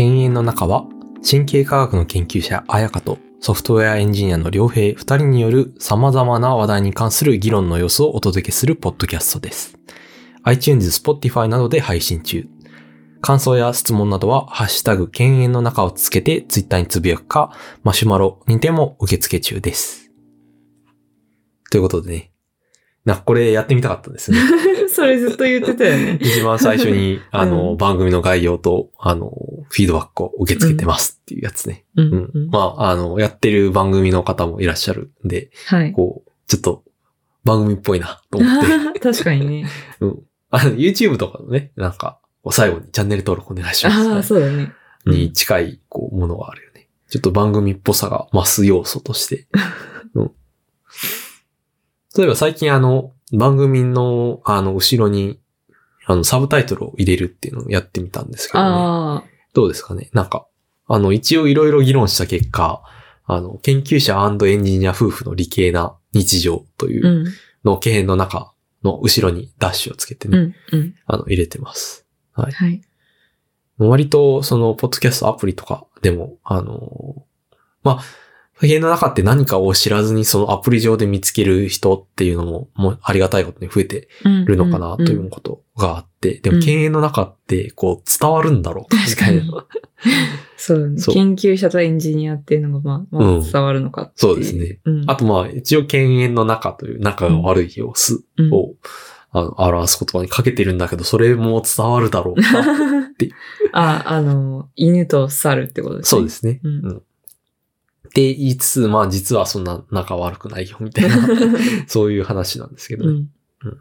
犬猿の中は、神経科学の研究者、彩香とソフトウェアエンジニアの良平二人による様々な話題に関する議論の様子をお届けするポッドキャストです。iTunes、Spotify などで配信中。感想や質問などは、ハッシュタグ、犬猿の中をつけてツイッターにつぶやくか、マシュマロにても受付中です。ということでね。なんかこれやってみたかったですね。それずっと言ってたよね。一番最初に、あの、うん番組の概要と、あの、フィードバックを受け付けてますっていうやつね。ううん。うんまあ、あの、やってる番組の方もいらっしゃるんで、はい。こう、ちょっと、番組っぽいなと思って。確かにね。うん。あの、YouTube とかのね、なんか、最後にチャンネル登録お願いします、ああ、そうだね。に近い、こう、ものがあるよね。ちょっと番組っぽさが増す要素として。うん。例えば最近あの、番組の、あの、後ろに、あの、サブタイトルを入れるっていうのをやってみたんですけどね。あどうですかね？なんか、あの、一応いろいろ議論した結果、あの、研究者エンジニア夫婦の理系な日常といあ、う。うんの経編の中の後ろにダッシュをつけてね、うん。うん。あの、入れてます。はい。割と、その、ポッドキャストアプリとかでも、あの、まあ、家の中って何かを知らずにそのアプリ上で見つける人っていうのも、もうありがたいことに増えてるのかなということがあって、でもうん経営の中ってこう伝わるんだろうかみたいな。そうだね。そう研究者とエンジニアっていうのが、まあ、まあ、うん伝わるのかっていそうですね。うん。あとまあ、一応犬猿の中という仲が悪い様子うんを、あの表す言葉にかけてるんだけど、それも伝わるだろうか。あ、あの、犬と猿ってことですね。そうですね。うんうんって言いつつ、まあ実はそんな仲悪くないよ、みたいな、そういう話なんですけどね、うん。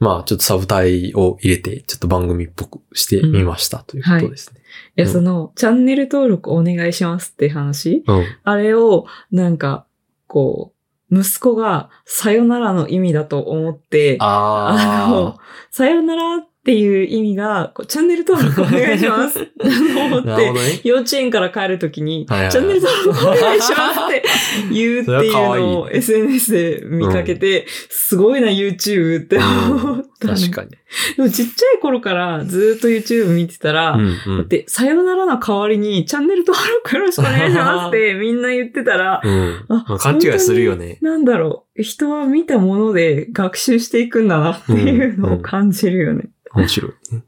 まあちょっとサブタイを入れて、ちょっと番組っぽくしてみましたということですね。いや、うんその、チャンネル登録お願いしますって話うん。あれを、なんか、こう、息子が、さよならの意味だと思って、あのあ、さよならっていう意味が、こうチャンネル登録お願いします って思あ、ってね。幼稚園から帰るときに、はいはいはいチャンネル登録お願いしますって言うっていうのを SNS で見かけて、すごいな YouTube って思った、ね確かに。でもちっちゃい頃からずっと YouTube 見てたら、うんうん。だって、さよならの代わりに、チャンネル登録よろしくお願いしますって みんな言ってたら、うん。あまあ勘違いするよね。なんだろう、人は見たもので学習していくんだなっていうのを感じるよね。面白いね。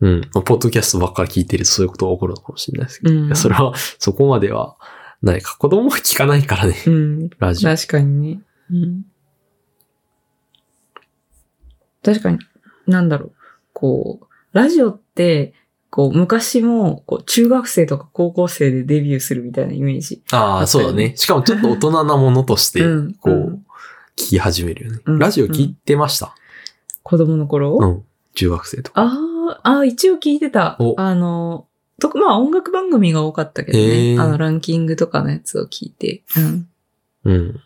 うん。まあポッドキャストばっかり聞いてるとそういうことが起こるのかもしれないですけど。うんそれは、そこまではないか。子供は聞かないからね、うん。ラジオ。確かにね。うん。確かに、なんだろう。こう、ラジオって、こう、昔も、こう、中学生とか高校生でデビューするみたいなイメージ。ああ、そうだね。しかもちょっと大人なものとしてうん、こううん、聞き始めるよね。うんラジオ聞いてました子供の頃、うん。中学生とか。あーあー、一応聞いてたお。あの、とまあ音楽番組が多かったけどへね。ーあの、ランキングとかのやつを聞いて。うん。うん。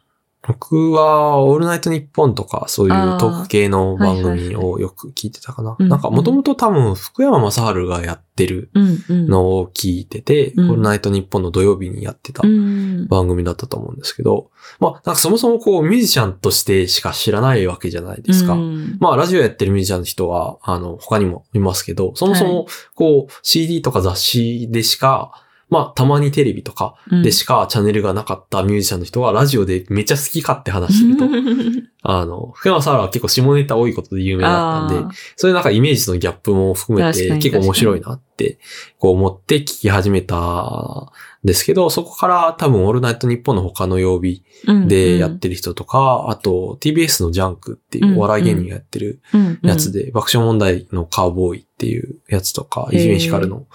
僕は、オールナイトニッポンとか、そういうトーク系の番組をよく聞いてたかな。うんなんか、もともと多分、福山雅治がやってる。のを聞いてて、うんオールナイトニッポンの土曜日にやってたうん。番組だったと思うんですけど、まあ、なんかそもそもこう、ミュージシャンとしてしか知らないわけじゃないですか。うんまあ、ラジオやってるミュージシャンの人は、あの、他にもいますけど、そもそも、こう、CD とか雑誌でしか、まあ、たまにテレビとかでしかチャンネルがなかったミュージシャンの人がラジオでめっちゃ好き勝手話してると、あの、福山さんは結構下ネタ多いことで有名だったんで、そういうなんかイメージのギャップも含めて結構面白いなって、こう思って聞き始めたんですけど、そこから多分オールナイトニッポンの他の曜日でやってる人とか、あと TBS のジャンクっていうお笑い芸人がやってるやつで。で、爆笑問題のカーボーイっていうやつとか、伊集院光の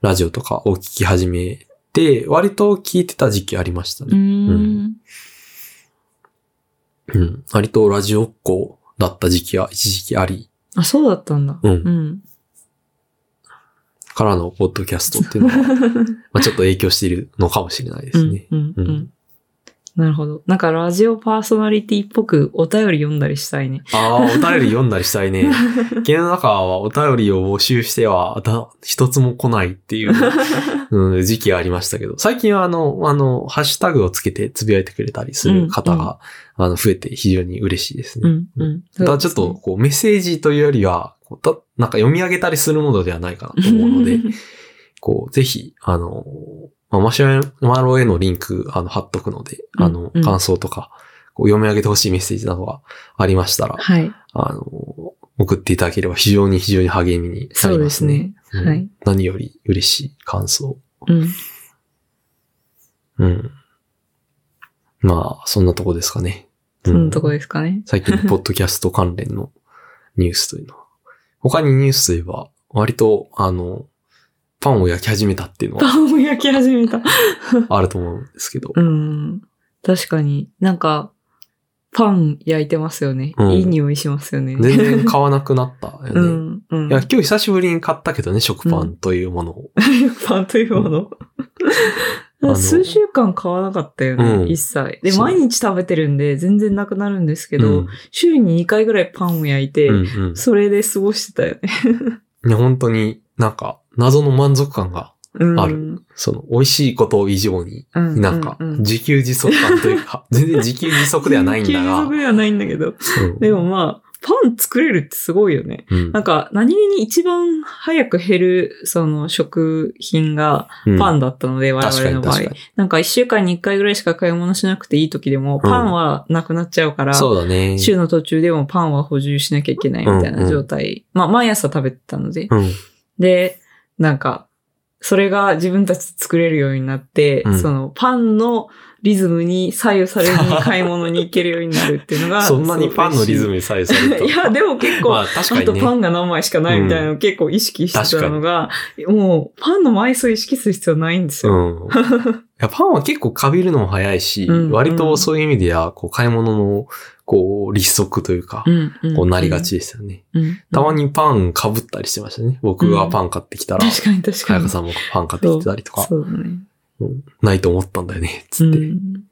ラジオとかを聞き始めて、割と聞いてた時期ありましたうね。ん。うん。割とラジオっ子だった時期は一時期あり、あ、そうだったんだ。うんうん。からのポッドキャストっていうのは、まあちょっと影響しているのかもしれないですね。うんうんううんん。なるほど。なんかラジオパーソナリティっぽくお便り読んだりしたいね。ああ、お便り読んだりしたいね。家の中はお便りを募集しては、だ一つも来ないっていう うん、時期ありましたけど、最近はあの、あの、ハッシュタグをつけてつぶやいてくれたりする方が、あの、増えて非常に嬉しいですね。うん、うん。ただちょっと、こう、メッセージというよりは、たなんか読み上げたりするものではないかなと思うので、こう、ぜひ、あの、まあ、マシュマロへのリンク、あの、貼っとくので、うんあのう、ん感想とか、こう読み上げてほしいメッセージなどがありましたら、はい。あの、送っていただければ非常に非常に励みになりますすね。ね。うんはい。何より嬉しい感想。うん。うん。まあ、そんなとこですかね。うんそのとこですかね。最近のポッドキャスト関連のニュースというのは。他にニュースといえば、割と、あの、パンを焼き始めたっていうのはパンを焼き始めた。あると思うんですけど。うん。確かに。なんか、パン焼いてますよね。うんいい匂いしますよね。全然買わなくなったよね。うん。うん。いや、今日久しぶりに買ったけどね、食パンというものを。パンというもの。数週間買わなかったよね、うん一切。で、毎日食べてるんで、全然なくなるんですけど、うん週に2回ぐらいパンを焼いて、うんうんそれで過ごしてたよね。いや、本当になんか、謎の満足感が、うん。あるその、美味しいこと以上に、うん。なんかう、ん自給自足感というか、全然自給自足ではないんだ 自給自が足、ではないんだけど。うんでもまあ、パン作れるってすごいよね。うんなんか、何気に一番早く減る、その食品がうんパンだったので、我確か々の場合。なんか一週間に一回ぐらいしか買い物しなくていい時でも、パンはなくなっちゃうから、そうだね。週の途中でもパンは補充しなきゃいけないみたいな状態。まあ、毎朝食べてたので。うん。で、なんか、それが自分たちで作れるようになって、うんそのパンのリズムに左右されずに買い物に行けるようになるっていうのが。そんなにパンのリズムに左右された いや、でも結構、まあ確かあとにね。パンが何枚しかないみたいなのを結構意識してたのが、もうパンの枚数意識する必要ないんですうよ。ん。いや、パンは結構かびるのも早いし、うん割とそういう意味では、こう、買い物の、こう、立足というか、こうなりがちですよね。うんたまにパン被ったりしてましたね。僕がパン買ってきたら、確かに確かに。かやかさんもパン買ってきてたりとか、そうだね。うんないと思ったんだよね、つって。うん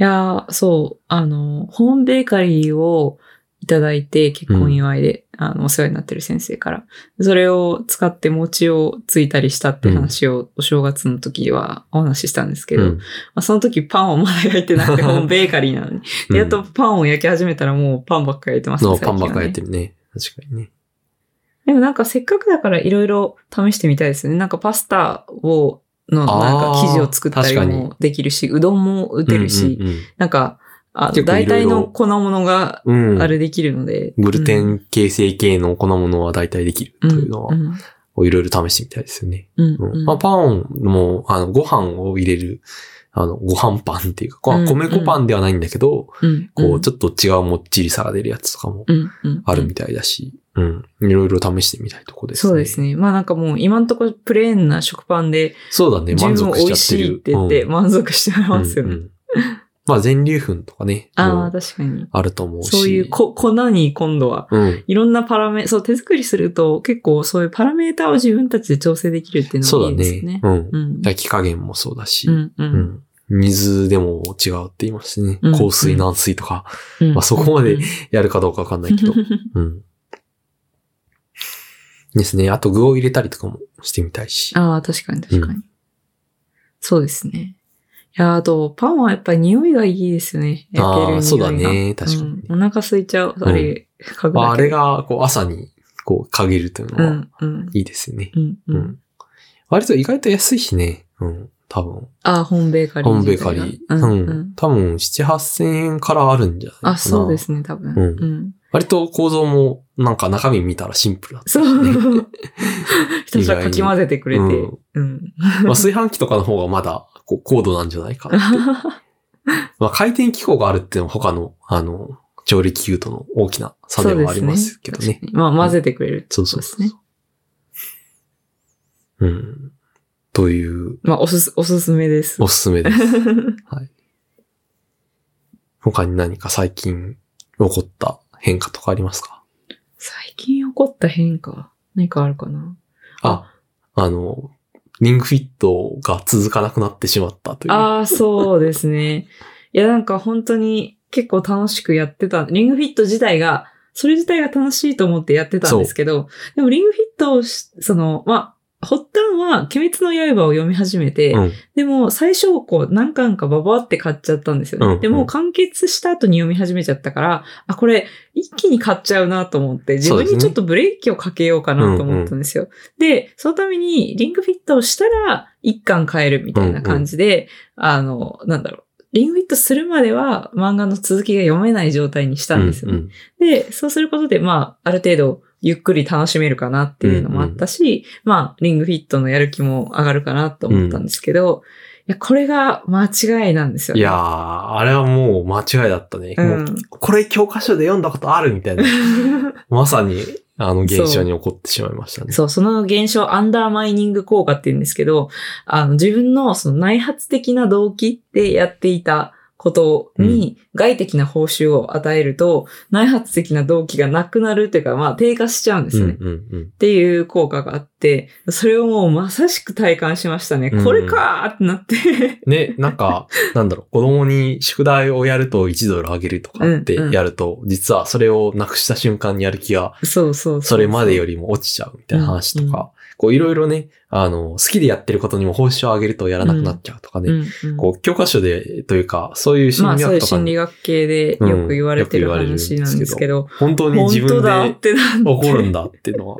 いやー、そう、あの、ホームベーカリーをいただいて、結婚祝いで、あの、お世話になってる先生から。それを使って餅をついたりしたって話を、お正月の時はお話ししたんですけど、うんまあ、その時パンをまだ焼いてなくて、ホームベーカリーなのに。で、やっとパンを焼き始めたらもうパンばっかり焼いてますのね。パンばっかりやっ最近はねてるね。確かにね。でもなんかせっかくだからいろいろ試してみたいですよね。なんかパスタを、のなんか生地を作ったりもできるし、うどんも打てるし、うんうんなんか、あの大体の粉物がうん。うんあれできるので。グルテうんン形成系の粉物は大体できるというのはいろいろ試してみたいですよね。うんうんうんまあ、パンも、あの、ご飯を入れる、あの、ご飯パンっていうか、こうん米粉パンではないんだけど、うんこう、ちょっと違うもっちりさが出るやつとかもうんうんあるみたいだし、うん。いろいろ試してみたいとこですね。そうですね。まあなんかもう今んところプレーンな食パンでそうだね、満足し美味しいっちゃってる。て言ってうん満足してますよね。うんうんまあ、全粒粉とかね、ああ、確かに。あると思うし。そういうこ粉に今度はうん。いろんなパラメ、そう手作りすると結構そういうパラメーターを自分たちで調整できるっていうのそうだがいいですよね。。ねうん。うん。焼き加減もそうだし、うんう。うんん。水でも違うって言いますしね。うん硬水、軟水とか、うんまあそこまでうんやるかどうかわかんないけど。うん。ですね。あと具を入れたりとかもしてみたいし。ああ、確かに確かに。そうですね。いや、あと、パンはやっぱり匂いがいいですよね。焼ける匂いが。ああ、そうだね。確かにね。うんお腹空いちゃう。あれ、嗅ぐだけでまあ、あれ、が、こう、朝に、こう、かげるといううのは、ん、うん、いいですよね。うん、ううん。ん。割と意外と安いしね。うん。多分。ああ、ホームベーカリーホームベー。カリー。う、うんん。うん。多分、7、8000円からあるんじゃないかな。あ、そうですね、多分。うんうん。割と構造も、なんか中身見たらシンプルだったしそね。う。ひたすらかき混ぜてくれて。うんうん。まあ、炊飯器とかの方がまだ、こう、高度なんじゃないかって。まあ、回転機構があるっていうのは他の、あの、調理器具との大きな差ではありますけどね。確かにまあ、混ぜてくれるってそうことそうそうですね。うん。という、まあ、おすす、おすすめです。おすすめです。はい。他に何か最近起こった変化とかありますか？最近起こった変化何かあるかな？あ、あの、リングフィットが続かなくなってしまったという。ああ、そうですね。いや、なんか本当に結構楽しくやってた。リングフィット自体が、それ自体が楽しいと思ってやってたんですけど、でもリングフィットを、その、まあ、発端は、鬼滅の刃を読み始めて、うん。でも最初、こう、何巻かババって買っちゃったんですよね。うんうんでも、完結した後に読み始めちゃったから、あ、これ、一気に買っちゃうなと思って、自分にちょっとブレーキをかけようかなと思ったんですよ。で、そのために、リングフィットをしたら、一巻買えるみたいな感じで、あの、なんだろう。リングフィットするまでは漫画の続きが読めない状態にしたんですよね。うんで、そうすることで、まあ、ある程度、ゆっくり楽しめるかなっていうのもあったし、まあ、リングフィットのやる気も上がるかなと思ったんですけど、いや、これが間違いなんですよね。いやー、あれはもう間違いだったね。う。んこれ教科書で読んだことあるみたいな。まさに、あの現象に起こってしまいましたね。そう、その現象、アンダーマイニング効果って言うんですけど、あの、自分のその内発的な動機でやっていたことに外的な報酬を与えると、内発的な動機がなくなるというか、まあ低下しちゃうんですよね。うんうんうん。っていう効果があって、それをもうまさしく体感しましたね。うんこれかーってなって。ね、なんか、なんだろう、子供に宿題をやると1ドルあげるとかってうんうんやると、実はそれをなくした瞬間にやる気が、そうそうそう。それまでよりも落ちちゃうみたいな話とか、こういろいろね、あの、好きでやってることにも報酬を上げるとやらなくなっちゃうとかね、うんうん。こう教科書でというか、そういう心まあそういう理学とかに、心理学系でよく言われてる話なんですけど、本当に自分本当だっでてなって。起こるんだっていうのは、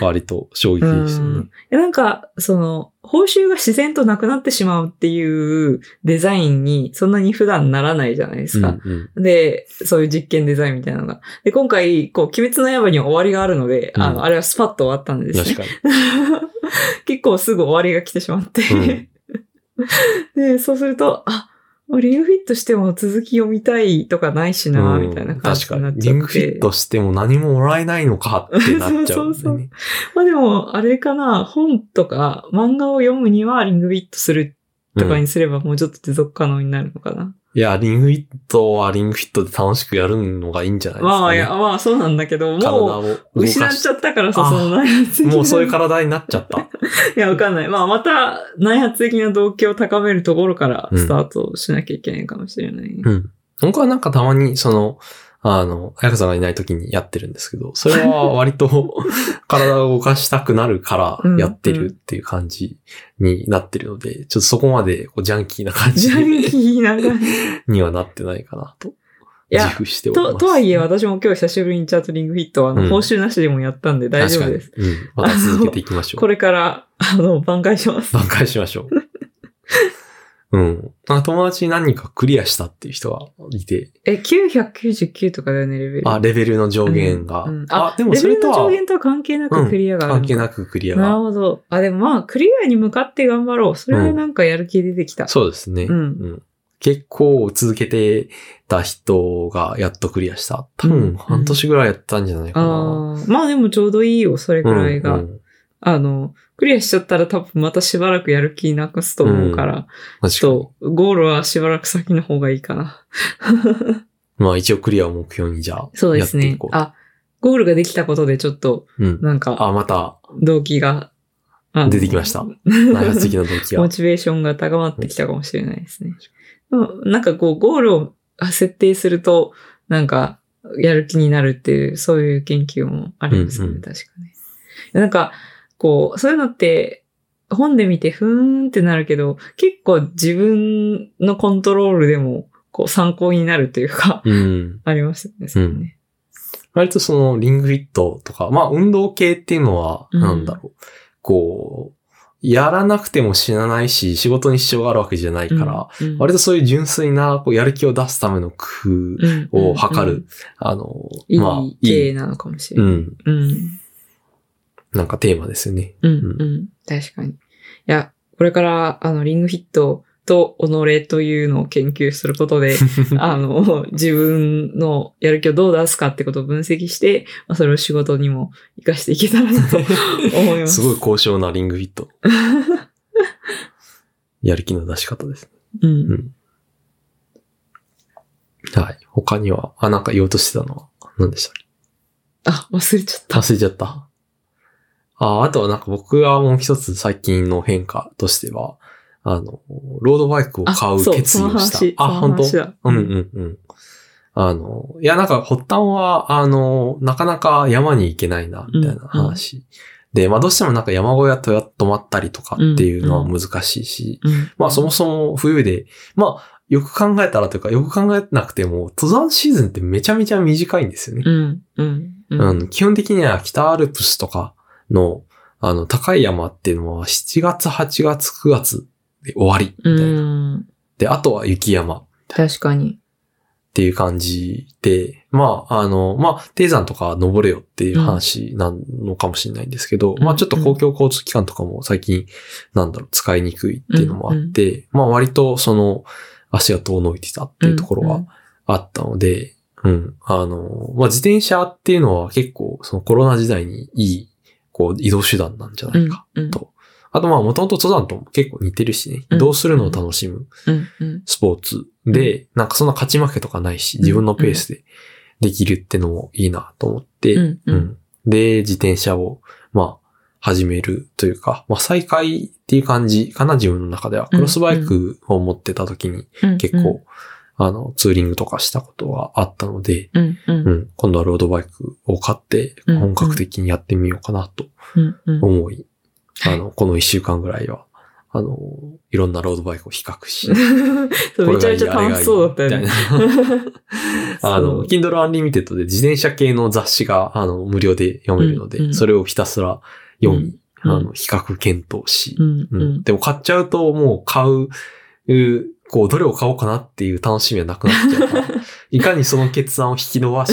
割と衝撃でしたね。うん。なんか、その、報酬が自然となくなってしまうっていうデザインにそんなに普段ならないじゃないですか。うんうんで、そういう実験デザインみたいなのが。で、今回、こう、鬼滅の刃には終わりがあるので、あうんの、あれはスパッと終わったんですね。確かに。結構すぐ終わりが来てしまって。で、そうすると、あ、リングフィットしても続き読みたいとかないしな、うんみたいな感じ確かに。になっちゃって。リングフィットしても何ももらえないのかってなっちゃうんだよね。まあでも、あれかな、本とか漫画を読むにはリングフィットするとかにすればもうちょっと持続可能になるのかな。いや、リングフィットはリングフィットで楽しくやるのがいいんじゃないですか、ね。まあ、いや、まあそうなんだけど、体もう失っちゃったからさ、あその内発的なもうそういう体になっちゃった。いや、わかんない。まあまた内発的な動機を高めるところからスタートしなきゃいけないかもしれない。うん。僕はなんかたまに、その、あの、彩香さんがいない時にやってるんですけど、それは割と 体を動かしたくなるからやってるっていう感じになってるので、ちょっとそこまでこうジャンキーな感じジャンキーな感じ。にはなってないかなと。自負しております。と、とはいえ私も今日久しぶりにチャートリングフィットは、あの、うん報酬なしでもやったんで大丈夫です。うん。また続けていきましょう。これから、あの、挽回します。挽回しましょう。うん。あ友達に何人かクリアしたっていう人がいて、え、999とかだよね、レベル。あ、レベルの上限が。うんうんあ、でもそれとはレベルの上限とは関係なくクリアがあるのか関係なくクリアなるが。ほど。あ、でもまあ、クリアに向かって頑張ろう。それでなんかやる気出てきた。そうですね。うん結構続けてた人がやっとクリアした。多うん分半年ぐらいやったんじゃないかな。ああ、まあでもちょうどいいよ、それくらいが。うんうんあの、クリアしちゃったら多分またしばらくやる気なくすと思うから、確かに。ちょっと、ゴールはしばらく先の方がいいかな。まあ一応クリアを目標にじゃあ、そうですねやっていこ。う。あ、ゴールができたことでちょっと、うん。なんか、あ、また動機が、出てきました。内発的な動機モが。チベーションが高まってきたかもしれないですね。でもなんかこう、ゴールを設定すると、なんか、やる気になるっていう、そういう研究もありますよね、うんうん確かに。なんか、こう、そういうのって、本で見てふーんってなるけど、結構自分のコントロールでも、こう参考になるというか、うん。ありますよね、それね。割とそのリングフィットとか、まあ運動系っていうのは、うんなんだろう。こう、やらなくても死なないし、仕事に支障があるわけじゃないから、うん、うん割とそういう純粋な、こう、やる気を出すための工夫を図る。うんあの、いまあ、いいい、系なのかもしれない。うん、うん。なんかテーマですよね。うん、ううん。確かに。いや、これから、あの、リングフィットと己というのを研究することで、あの、自分のやる気をどう出すかってことを分析して、まあ、それを仕事にも活かしていけたらなと 思います。すごい高尚なリングフィット。やる気の出し方です。うん。うん。はい。他には、あ、なんか言おうとしてたのは、何でしたっけ？あ、忘れちゃった。忘れちゃった。あ、あとはなんか僕がもう一つ最近の変化としては、あの、ロードバイクを買う決意をした。あ、本当？うんうんうん。あの、いやなんか発端は、あの、なかなか山に行けないな、みたいな話で、まあどうしてもなんか山小屋とや泊まったりとかっていうのは難しいし、うん。まあそもそも冬で、まあよく考えたらというか、よく考えなくても、登山シーズンってめちゃめちゃ短いんですよね。うん。うん。うん。うん、基本的には北アルプスとかの、あの、高い山っていうのは7月、8月、9月で終わり、みたいな。うん。で、あとは雪山。っ確かに。ていう感じで、まあ、あの、まあ、低山とか登れよっていう話なのかもしれないんですけど、ん。まあ、ちょっと公共交通機関とかも最近、なんだろう、使いにくいっていうのもあって、まあ、割とその、足が遠のいてたっていうところはあったので、うん。あの、まあ、自転車っていうのは結構、そのコロナ時代にいい、こう、移動手段なんじゃないかと。あと、まあ、もともと登山とも結構似てるしね、うん移動するのを楽しむ。スポーツで、なんかそんな勝ち負けとかないし、自分のペースでできるってのもいいなと思って、うんうんで、自転車を、まあ、始めるというか、まあ、再開っていう感じかな、自分の中では。クロスバイクを持ってた時に、うん。結構、あの、ツーリングとかしたことがあったので、うん。うん。う。ん、今度はロードバイクを買って、うん本格的にやってみようかなとうん。うん。思い、あの、この一週間ぐらいは、あの、いろんなロードバイクを比較し、めちゃめちゃ楽しそうだったよね。あ の、Kindle Unlimited で自転車系の雑誌が、あの、無料で読めるので、うんうんそれをひたすら読み、うんあの、比較検討し、うん。うんうん。でも買っちゃうともう買う、うこう、どれを買おうかなっていう楽しみはなくなっちゃうから、いかにその決断を引き伸ばし、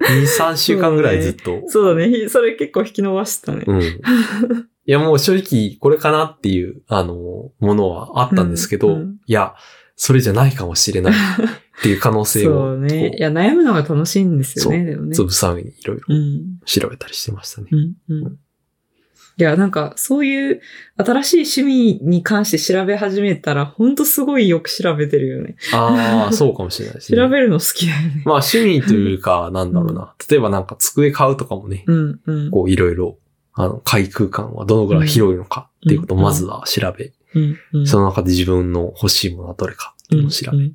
2、3週間ぐらいずっと、そうだね。それ結構引き伸ばしたね。うん。いや、もう正直、これかなっていう、あの、ものはあったんですけど、うんうんいや、それじゃないかもしれないっていう可能性を、そうね。いこや、悩むのが楽しいんですよね、でもね。つぶさめにいろいろうん。調べたりしてましたね。うん。うん。いや、なんか、そういう新しい趣味に関して調べ始めたら、ほんとすごいよく調べてるよね。ああ、そうかもしれないですね。調べるの好きだよね。まあ趣味というか、なんだろうな。例えばなんか机買うとかもね、うん、うん。こういろいろ、あの、開空間はどのぐらい広いのかっていうことをまずは調べ、うん、うん。その中で自分の欲しいものはどれかっていうのを調べ。うんうん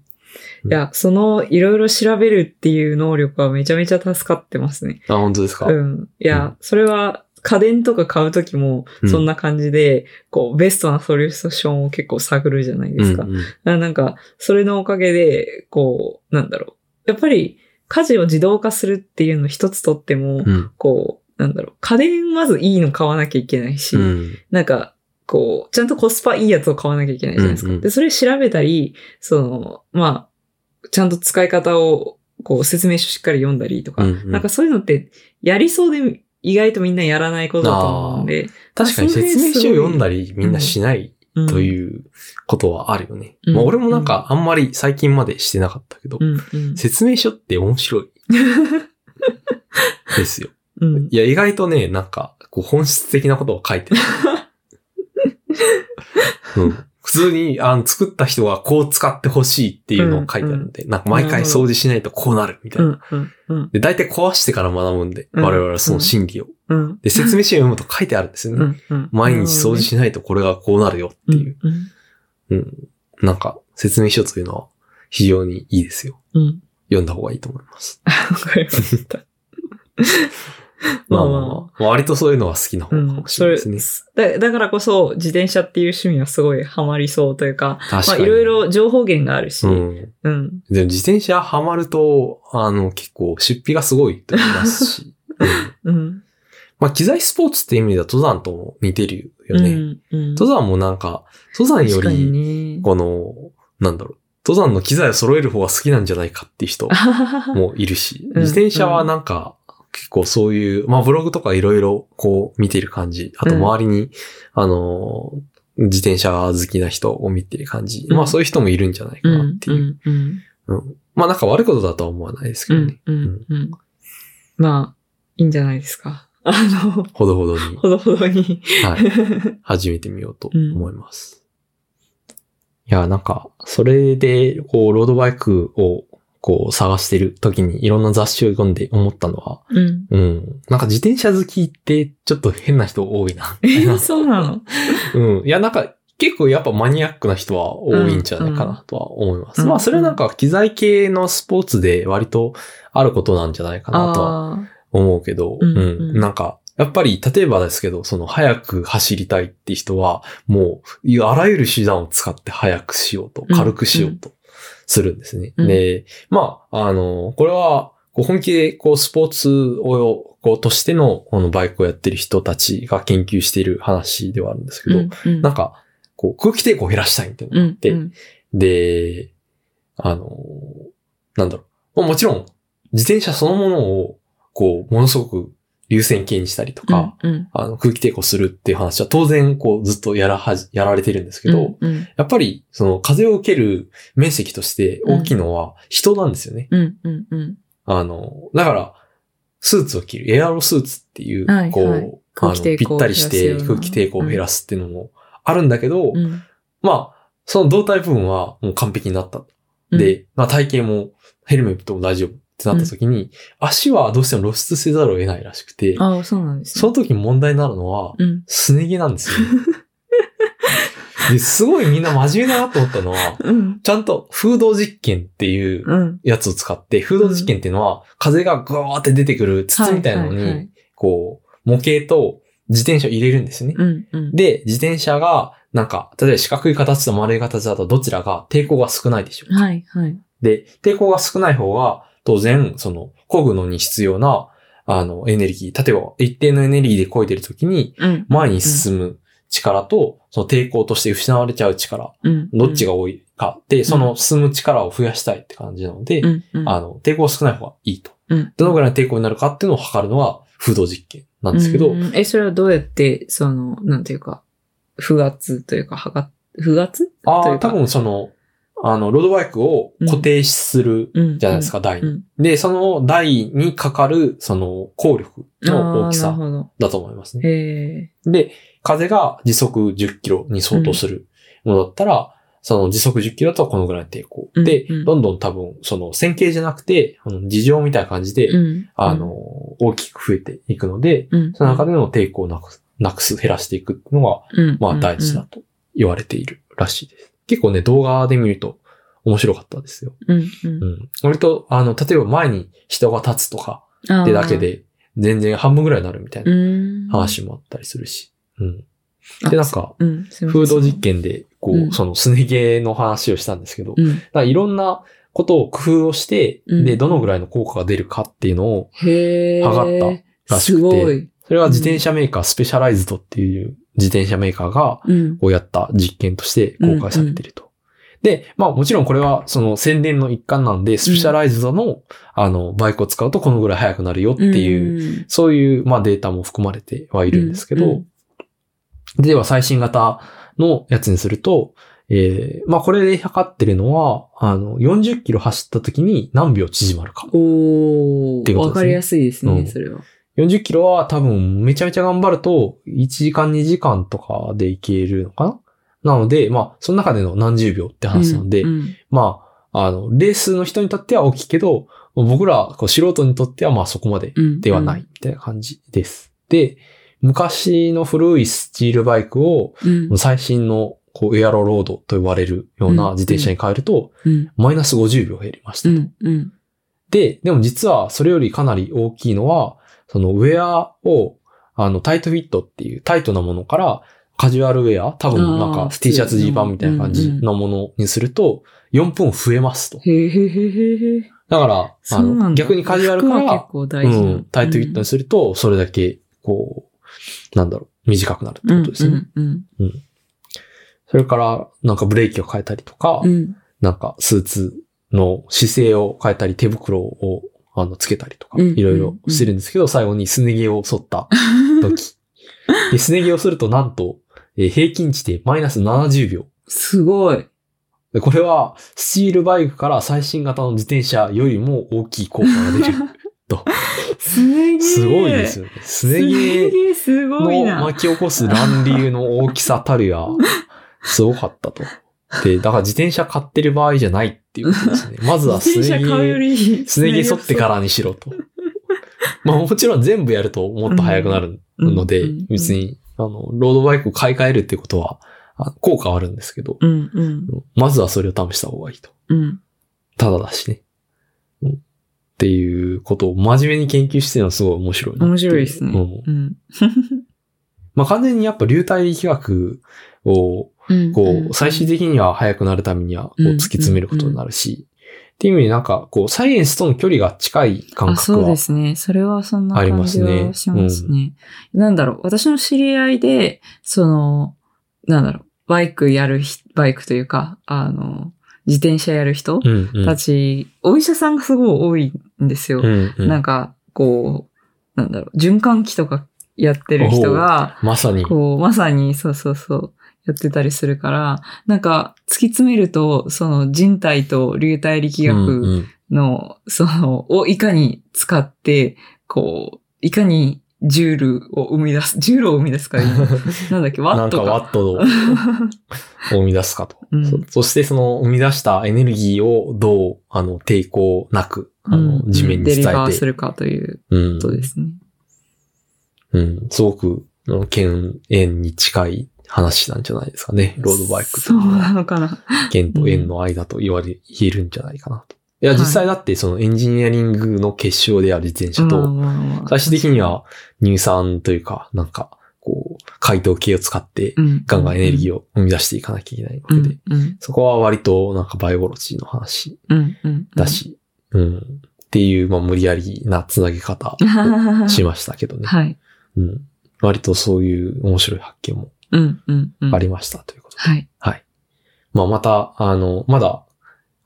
いや、その、いろいろ調べるっていう能力はめちゃめちゃ助かってますね。あ、本当ですか、うん。いや、それは、家電とか買うときも、そんな感じで、こう、ベストなソリューションを結構探るじゃないですか。うんうんあなんか、それのおかげで、こう、なんだろう。やっぱり、家事を自動化するっていうの一つとっても、うん。こう、なんだろう。家電まずいいの買わなきゃいけないし、うん。なんか、こう、ちゃんとコスパいいやつを買わなきゃいけないじゃないですか。うんうんで、それ調べたり、その、まあ、ちゃんと使い方を、こう、説明書しっかり読んだりとか、うんうんなんかそういうのって、やりそうで、意外とみんなやらないことだと思うんで、確かに説明書を読んだりみんなしないうんということはあるよね。うんまあ俺もなんかあんまり最近までしてなかったけど、うん、うん。説明書って面白い ですよ。うん。いや、意外とね、なんか、こう本質的なことを書いてる。うん、普通にあの作った人がこう使ってほしいっていうのを書いてあるので、なんか毎回掃除しないとこうなるみたいうな。ん、うん、うん。で、大体壊してから学ぶんで、うん我々はその心理を。うん。で、説明書を読むと書いてあるんですよね。うん、うん。毎日掃除しないとこれがこうなるよっていう。うん。うん。なんか、説明書というのは非常にいいですよ。うん。読んだ方がいいと思います。わかりました。まあまあまあ、割とそういうのは好きな方うん。かもしそれれないですね。だ、だからこそ、自転車っていう趣味はすごいハマりそうというか、まあ。いろいろ情報源があるし、ううん。ん。でも自転車ハマると、あの、結構出費がすごいと言いますし。う んうん。まあ、機材スポーツって意味では登山とも似てるよね。うん。うん。登山もなんか、登山より、ね。この、なんだろう、登山の機材を揃える方が好きなんじゃないかっていう人もいるし、うん自転車はなんか、結構そういう、まあブログとかいろいろこう見てる感じ、あと周りに、あの、自転車好きな人を見てる感じ、うんまあそういう人もいるんじゃないかなっていう。うん。うん。うんまあなんか悪いことだとは思わないですけうんどね。。うん。うん。まあ、いいんじゃないですか。あの、ほどほどに、ほどほどに。はい、始めてみようと思います。いや、なんか、それで、こう、ロードバイクを、こう、探してる時にいろんな雑誌を読んで思ったのは、うん。うん。なんか自転車好きってちょっと変な人多いな。え、そうなの？うん。いや、なんか結構やっぱマニアックな人は多いんじゃないかなとは思います。うんまあそれはなんか機材系のスポーツで割とあることなんじゃないかなとは。思うけど、うんうん。うんなんかやっぱり、例えばですけど、その、早く走りたいって人は、もう、いあらゆる手段を使って早くしようと、うん軽くしようとするんですね。うんで、まあ、あの、これは、こう本気で、こう、スポーツを、こう、としての、このバイクをやってる人たちが研究している話ではあるんですけど、うんうんなんか、こう、空気抵抗を減らしたいっていうのがあって、うんで、あの、なんだろう。まあもちろん、自転車そのものを、こう、ものすごく流線形にしたりとか、うんうん。あの、空気抵抗するっていう話は当然、こう、ずっとやらはじ、やられてるんですけど、うんうん。やっぱり、その、風を受ける面積として大きいのは人なんですよね。うんうんうん。あの、だから、スーツを着る、エアロスーツっていう、はいこう、はい空あの、ぴったりして空気抵抗を減らすっていうのもあるんだけど、うん。まあ、その胴体部分はもう完璧になった。うん。で、まあ体型もヘルメットも大丈夫ってなった時に、足はどうしても露出せざるを得ないらしくて、ああ、そうなんですね。その時に問題になるのは、うん。すね毛なんですよ。で、すごいみんな真面目だなと思ったのは、うん。ちゃんと風洞実験っていううん。やつを使って、風洞実験っていうのは、風がグワーって出てくる筒みたいなのに、こう、模型と自転車を入れるんですね。うん。うん。で、自転車が、なんか、例えば四角い形と丸い形だとどちらが抵抗が少ないでしょうか。はい、はい。で、抵抗が少ない方が、当然、その、漕ぐのに必要な、あの、エネルギー。例えば、一定のエネルギーで漕いでるときに、うん。前に進む力と、その抵抗として失われちゃう力、うん。どっちが多いか。で、その進む力を増やしたいって感じなので。あの、抵抗が少ない方がいいと。うん。どのぐらいの抵抗になるかっていうのを測るのが、風洞実験なんですけど、うんえ、それはどうやって、その、なんていうか、不圧というか、測っ、不圧？ああ、多分その、あの、ロードバイクを固定するうん。じゃないですか、台に。うん。で、その台にかかる、その、効力の大きさ。だと思いますね。で、風が時速10キロに相当するものだったら、その時速10キロだとこのぐらいの抵抗。うんで、うんどんどん多分、その線形じゃなくて、あの事情みたいな感じで、うん。あの、大きく増えていくので、うん、その中での抵抗をなくす、なくす、減らしていくっていうのが、うん、まあ大事だと言われているらしいです。結構ね、動画で見ると面白かったですよ。うん。うん。割と、あの、例えば前に人が立つとかってだけ。で、全然半分ぐらいになるみたいうな。話もあったりするし。うん。で、なんか、うん、すいません風洞実験で、こう、うんそのすね毛の話をしたんですけど、だかうん。らいろんなことを工夫をして、うんで、どのぐらいの効果が出るかっていうのを。測ったらしくて。それは自転車メーカー、スペシャライズドっていう自転車メーカーが、うん。こうやった実験として公開されていると。で、まあもちろんこれはその宣伝の一環なんで、スペシャライズドの、あの、バイクを使うとこのぐらい速くなるよっていう、うん、そういう、まあデータも含まれてはいるんですけど、うんうんでは最新型のやつにすると、えー、まあこれで測ってるのは、あの、40キロ走った時に何秒縮まるか。おー、っていうことですねわかりやすいですね、うんそれは。40キロは多分めちゃめちゃ頑張ると、1時間2時間とかでいけるのかな？なので、まあ、その中での何十秒って話なんで、うんうんまあ、あの、レースの人にとっては大きいけど、僕ら、こう素人にとってはまあそこまでうんではないみたいな感じです。で、昔の古いスチールバイクをうん。最新のこうエアロロードと呼ばれるような自転車に変えると、うん。マイナス50秒減りましたと。うん。うん。で、でも実はそれよりかなり大きいのは、そのウェアを、あの、タイトフィットっていうタイトなものから、カジュアルウェア、多分なんか T シャツジーパンみたいな感じのものにすると、4分増えますと。へーへーへーへー。だから、あの、逆にカジュアルからうん、タイトフィットにすると、それだけ、こう、なんだろう、短くなるってことですね。うん。それから、なんかブレーキを変えたりとか、なんかスーツの姿勢を変えたり、手袋をあのつけたりとか、うんいろいろしてるんですけど、最後にすね毛を剃った時。で、すね毛をするとなんと、えー平均値でマイナス70秒。すごい。でこれは、スチールバイクから最新型の自転車よりも大きい効果が出る と。すね毛。すごいですよね。すね毛毛すごいのな。巻き起こす乱流の大きさたるや、すごかったと。で、だから自転車買ってる場合じゃないっていうことですね。まずはす自ね転車買うよ毛、りすね毛剃ってからにしろと。まあもちろん全部やるともっと速くなるので、別に、あの、ロードバイクを買い替えるってことは、あ効果はあるんですけど、うんうんまずはそれを試した方がいいと。うん。ただだしね。うんっていうことを真面目に研究してるのはすごい面白い面白いですね。うんうん。まあ完全にやっぱ流体力学を、うんこう、最終的には速くなるためには、こう、うん突き詰めることになるし、っていう意味でなんか、こう、サイエンスとの距離が近い感あ、そう覚はですね。それはそんな感じはしますね。なんだろう。私の知り合いで、その、なんだろう。バイクやるひ、バイクというか、あの、自転車やる人うんうん。たち、お医者さんがすごい多いんですよ。うんうんなんか、こう、なんだろう。循環器とかやってる人が、まさに。こう、まさに、そうそうそう、やってたりするから、なんか、突き詰めると、その人体と流体力学、うんうんの、その、をいかに使って、こう、いかにジュールを生み出す、ジュールを生み出すかいいの なんだっけ、ワットか。なんかワットを生み出すかと。うんそそしてその生み出したエネルギーをどう、あの、抵抗なく、あの、うん地面に伝デリバーえて。するかといううんことですね。うん。すごく、あの剣、円に近い話なんじゃないですかね。ロードバイクとそいうなのかな。剣と円の間と言われ、言えるんじゃないかなと。いや、はい実際だってそのエンジニアリングの結晶である自転車まあと、最終的に、は乳酸というか、なんか、こう、解凍系を使って、うんガンガンエネルギーーを生み出していかなきゃいけないわうんけで、うんそこは割となんかバイオロジーの話うんうんだし、うん。っていう、まあ無理やりなつなげ方しましたけどね。はい。うん。割とそういう面白い発見もうんうんうん。ありましたということで。はい。はい。まあまた、あの、まだ、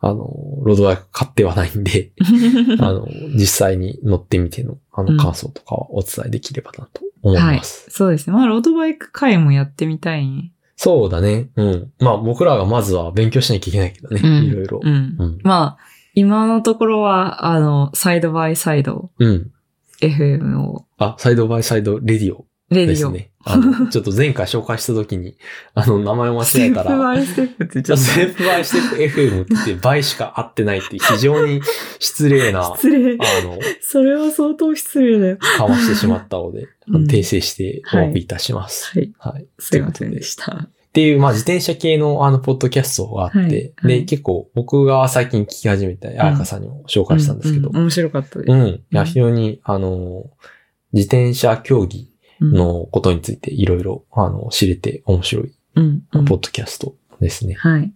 あの、ロードバイク買ってはないんで、あの、実際に乗ってみての、あの、うん感想とかはお伝えできればなと思いはい。ます。そうですね。まあ、ロードバイク会もやってみたいね。そうだね。うん。まあ僕らがまずは勉強しなきゃいけないけどね。うんいろいろう。ん。うん。まあ、今のところは、あの、サイドバイサイド、うん。FM を、あ、サイドバイサイドレディオレディオ。ですね。あの、ちょっと前回紹介した時に、あの、名前を間違えたステップバら、イステップってちょっとステップバイステップ FM って言って倍しか合ってないって非常に失礼な、あ失礼。の、それは相当失礼だよ。かましてしまったので、うん訂正してお詫びいたします。はい。はい。すいませんでした。っていう、まあ、自転車系のあの、ポッドキャストがあって、はいはいで、結構僕が最近聞き始めた、あやかさんにも紹介したんですけど、うう面白かったです。うん。いや、うん非常に、あの、自転車競技うん、のことについていろいろ、あの、知れて面白い、ポッドキャストですね。はい。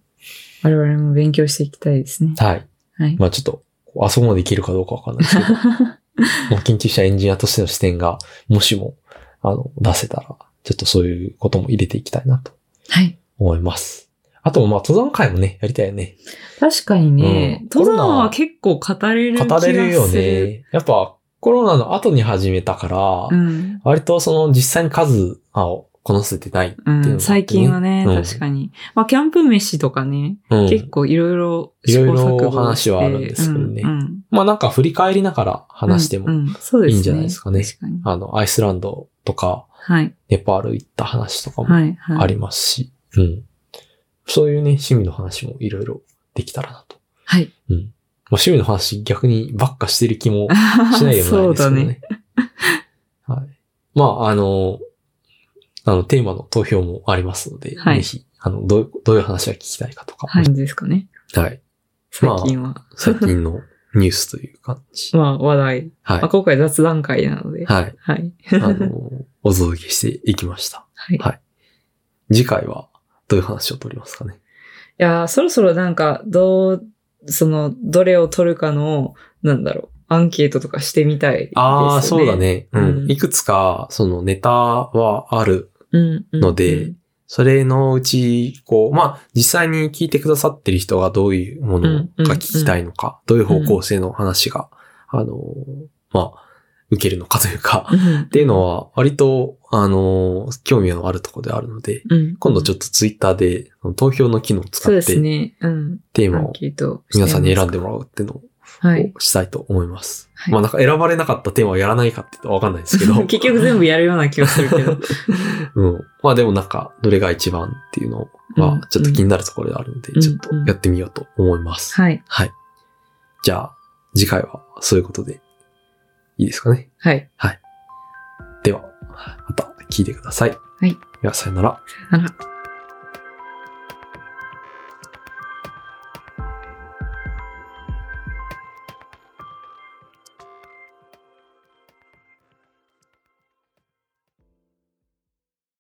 我々も勉強していきたいですね。はい。はい。まあちょっと、あそこまでいけるかどうかわかんないですけど、まあ研究者エンジニアとしての視点が、もしも、あの、出せたら、ちょっとそういうことも入れていきたいなとはい。思います。あと、まあ登山会もね、やりたいよね。確かにね、うん登山は結構語れる気がする。語れるよね。やっぱ、コロナの後に始めたから、うん。割とその実際に数をこなせてないっていうのがね、うん、最近はね、うん確かに。まあ、キャンプ飯とかね、うん結構いろいろいろいろ話はあるんですけどねまあなんか振り返りながら話しても。いいんじゃないですかね確かに。あの、アイスランドとか、はい。ネパール行った話とかもはい。はい。ありますし、うん。そういうね、趣味の話もいろいろできたらなと。はい。うん。まあ、趣味の話逆にばっかしてる気もしないでもないですけどね。ね。はい。まあ、あの、あの、テーマの投票もありますので、はいぜひ、あの、どう、どういう話が聞きたいかとか、はい。ですかね。はい。最近は。最近のニュースという感じ。まあ、話題。はいまあ、。今回雑談会なので。はい。はい。あの、お届けしていきました。はい。いはい。次回はどういう話を取りますかね。やー、そろそろなんか、どう、その、どれを取るかの、なんだろう、アンケートとかしてみたいです、ね。ああ、そうだ。ね。うん。うんいくつか、そのネタはあるうん。うんのでうんそれのうち、こう、まあ、実際に聞いてくださってる人がどういうものが聞きたいのか、どういう方向性の話が、あの、まあ、受けるのかというか、うんっていうのは、割と、あの、興味のあるところであるので、うん。今度ちょっとツイッターで投票の機能を使って、すね。うん。テーマを皆さんに選んで。でもらうっていうのをはい。したいと思います。はいまあなんか選ばれなかったテーマをやらないかって言うとわかんないですけど。結局全部やるような気がするけど。うん。まあでもなんか、どれが一番っていうのうんは、ちょっと気になるところであるので、うんちょっとやってみようと思います。はい。はい。じゃあ、次回はそういうことで、いいですかね？はい。では、また聞いてください。はい。では、さよなら。さよなら。